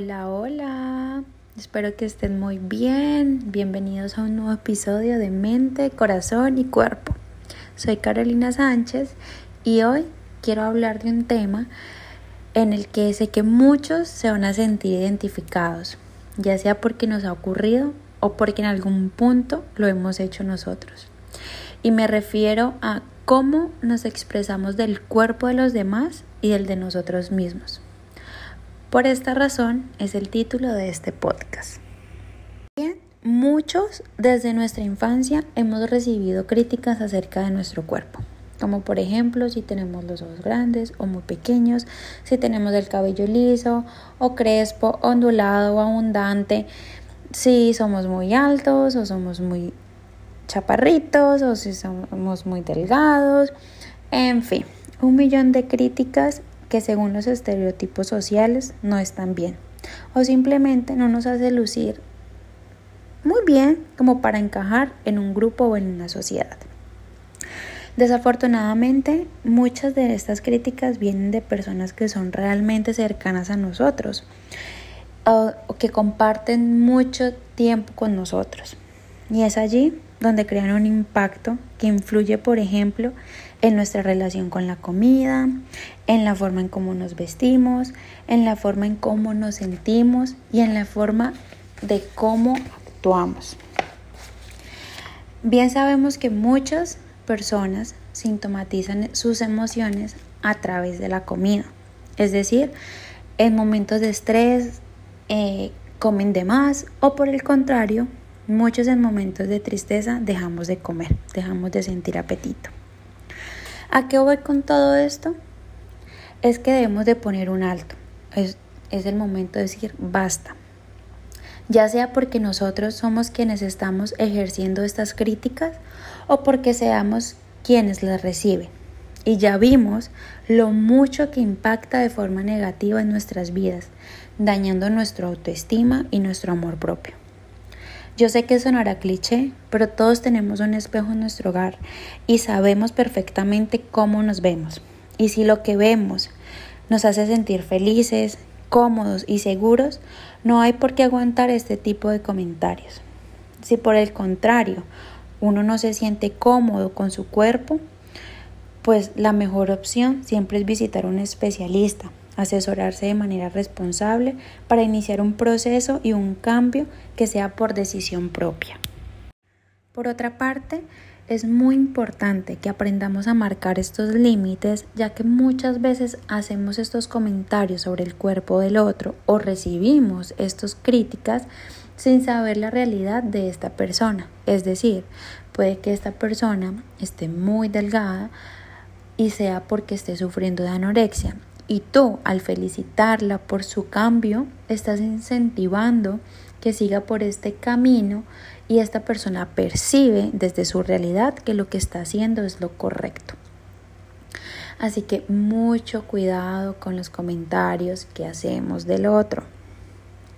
Hola, hola. Espero que estén muy bien. Bienvenidos a un nuevo episodio de Mente, Corazón y Cuerpo. Soy Carolina Sánchez y hoy quiero hablar de un tema en el que sé que muchos se van a sentir identificados, ya sea porque nos ha ocurrido o porque en algún punto lo hemos hecho nosotros. Y me refiero a cómo nos expresamos del cuerpo de los demás y del de nosotros mismos. Por esta razón es el título de este podcast. Bien, muchos desde nuestra infancia hemos recibido críticas acerca de nuestro cuerpo, como por ejemplo si tenemos los ojos grandes o muy pequeños, si tenemos el cabello liso o crespo, ondulado o abundante, si somos muy altos o somos muy chaparritos o si somos muy delgados, en fin, un millón de críticas que según los estereotipos sociales no están bien o simplemente no nos hace lucir muy bien como para encajar en un grupo o en una sociedad. Desafortunadamente, muchas de estas críticas vienen de personas que son realmente cercanas a nosotros o, que comparten mucho tiempo con nosotros. Y es allí donde crean un impacto que influye, por ejemplo, en nuestra relación con la comida, en la forma en cómo nos vestimos, en la forma en cómo nos sentimos y en la forma de cómo actuamos. Bien sabemos que muchas personas sintomatizan sus emociones a través de la comida, es decir, en momentos de estrés eh, comen de más o por el contrario, muchos en momentos de tristeza dejamos de comer, dejamos de sentir apetito. ¿A qué voy con todo esto? Es que debemos de poner un alto. Es, es el momento de decir basta. Ya sea porque nosotros somos quienes estamos ejerciendo estas críticas o porque seamos quienes las reciben. Y ya vimos lo mucho que impacta de forma negativa en nuestras vidas, dañando nuestra autoestima y nuestro amor propio. Yo sé que sonará cliché, pero todos tenemos un espejo en nuestro hogar y sabemos perfectamente cómo nos vemos. Y si lo que vemos nos hace sentir felices, cómodos y seguros, no hay por qué aguantar este tipo de comentarios. Si por el contrario uno no se siente cómodo con su cuerpo, pues la mejor opción siempre es visitar a un especialista asesorarse de manera responsable para iniciar un proceso y un cambio que sea por decisión propia. Por otra parte, es muy importante que aprendamos a marcar estos límites ya que muchas veces hacemos estos comentarios sobre el cuerpo del otro o recibimos estas críticas sin saber la realidad de esta persona. Es decir, puede que esta persona esté muy delgada y sea porque esté sufriendo de anorexia y tú, al felicitarla por su cambio, estás incentivando que siga por este camino y esta persona percibe desde su realidad que lo que está haciendo es lo correcto. Así que mucho cuidado con los comentarios que hacemos del otro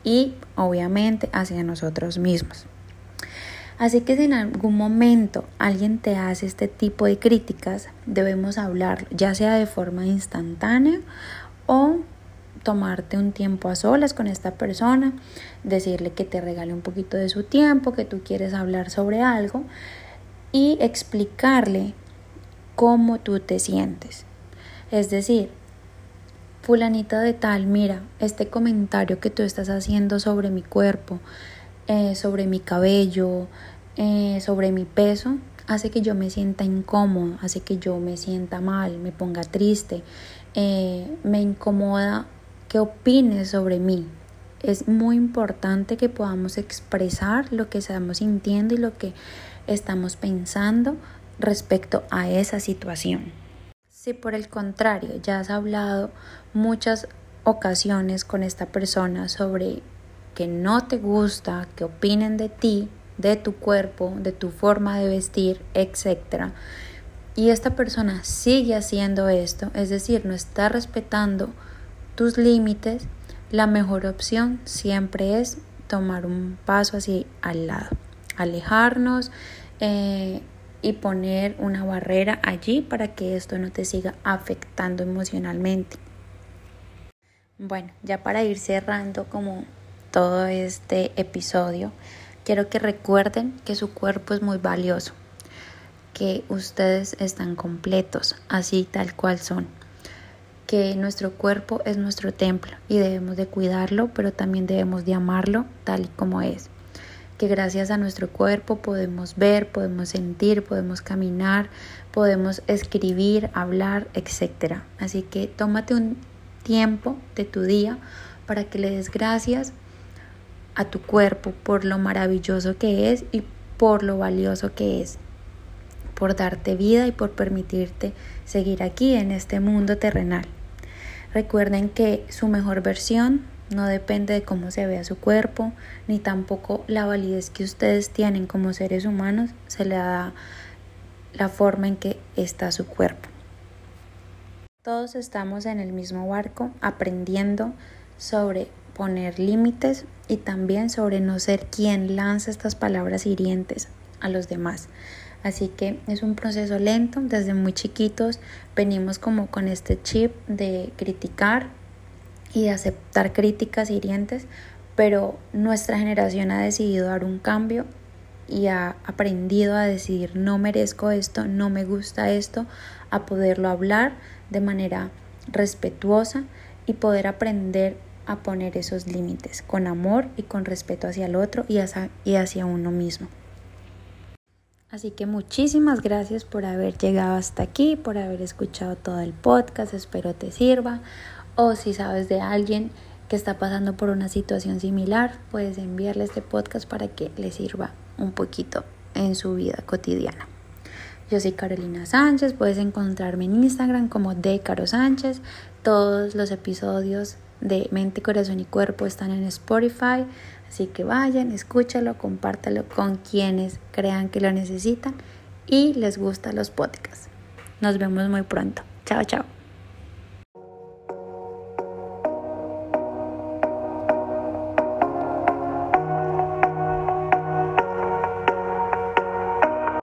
y obviamente hacia nosotros mismos. Así que si en algún momento alguien te hace este tipo de críticas, debemos hablarlo, ya sea de forma instantánea o tomarte un tiempo a solas con esta persona, decirle que te regale un poquito de su tiempo, que tú quieres hablar sobre algo y explicarle cómo tú te sientes. Es decir, fulanita de tal, mira, este comentario que tú estás haciendo sobre mi cuerpo, eh, sobre mi cabello, eh, sobre mi peso, hace que yo me sienta incómodo, hace que yo me sienta mal, me ponga triste, eh, me incomoda que opines sobre mí. Es muy importante que podamos expresar lo que estamos sintiendo y lo que estamos pensando respecto a esa situación. Si por el contrario ya has hablado muchas ocasiones con esta persona sobre que no te gusta, que opinen de ti, de tu cuerpo, de tu forma de vestir, etc. Y esta persona sigue haciendo esto, es decir, no está respetando tus límites, la mejor opción siempre es tomar un paso así al lado, alejarnos eh, y poner una barrera allí para que esto no te siga afectando emocionalmente. Bueno, ya para ir cerrando como todo este episodio, quiero que recuerden que su cuerpo es muy valioso, que ustedes están completos, así tal cual son, que nuestro cuerpo es nuestro templo y debemos de cuidarlo, pero también debemos de amarlo tal y como es que gracias a nuestro cuerpo podemos ver, podemos sentir, podemos caminar, podemos escribir, hablar, etc. Así que tómate un tiempo de tu día para que le des gracias a tu cuerpo por lo maravilloso que es y por lo valioso que es, por darte vida y por permitirte seguir aquí en este mundo terrenal. Recuerden que su mejor versión no depende de cómo se vea su cuerpo, ni tampoco la validez que ustedes tienen como seres humanos se le da la forma en que está su cuerpo. Todos estamos en el mismo barco aprendiendo sobre poner límites y también sobre no ser quien lanza estas palabras hirientes a los demás. Así que es un proceso lento, desde muy chiquitos venimos como con este chip de criticar y de aceptar críticas hirientes, pero nuestra generación ha decidido dar un cambio y ha aprendido a decidir no merezco esto, no me gusta esto, a poderlo hablar de manera respetuosa y poder aprender a poner esos límites con amor y con respeto hacia el otro y hacia, y hacia uno mismo. Así que muchísimas gracias por haber llegado hasta aquí, por haber escuchado todo el podcast, espero te sirva o si sabes de alguien que está pasando por una situación similar, puedes enviarle este podcast para que le sirva un poquito en su vida cotidiana. Yo soy Carolina Sánchez, puedes encontrarme en Instagram como de Caro Sánchez. Todos los episodios de Mente, Corazón y Cuerpo están en Spotify, así que vayan, escúchalo, compártalo con quienes crean que lo necesitan y les gustan los podcasts. Nos vemos muy pronto. Chao, chao.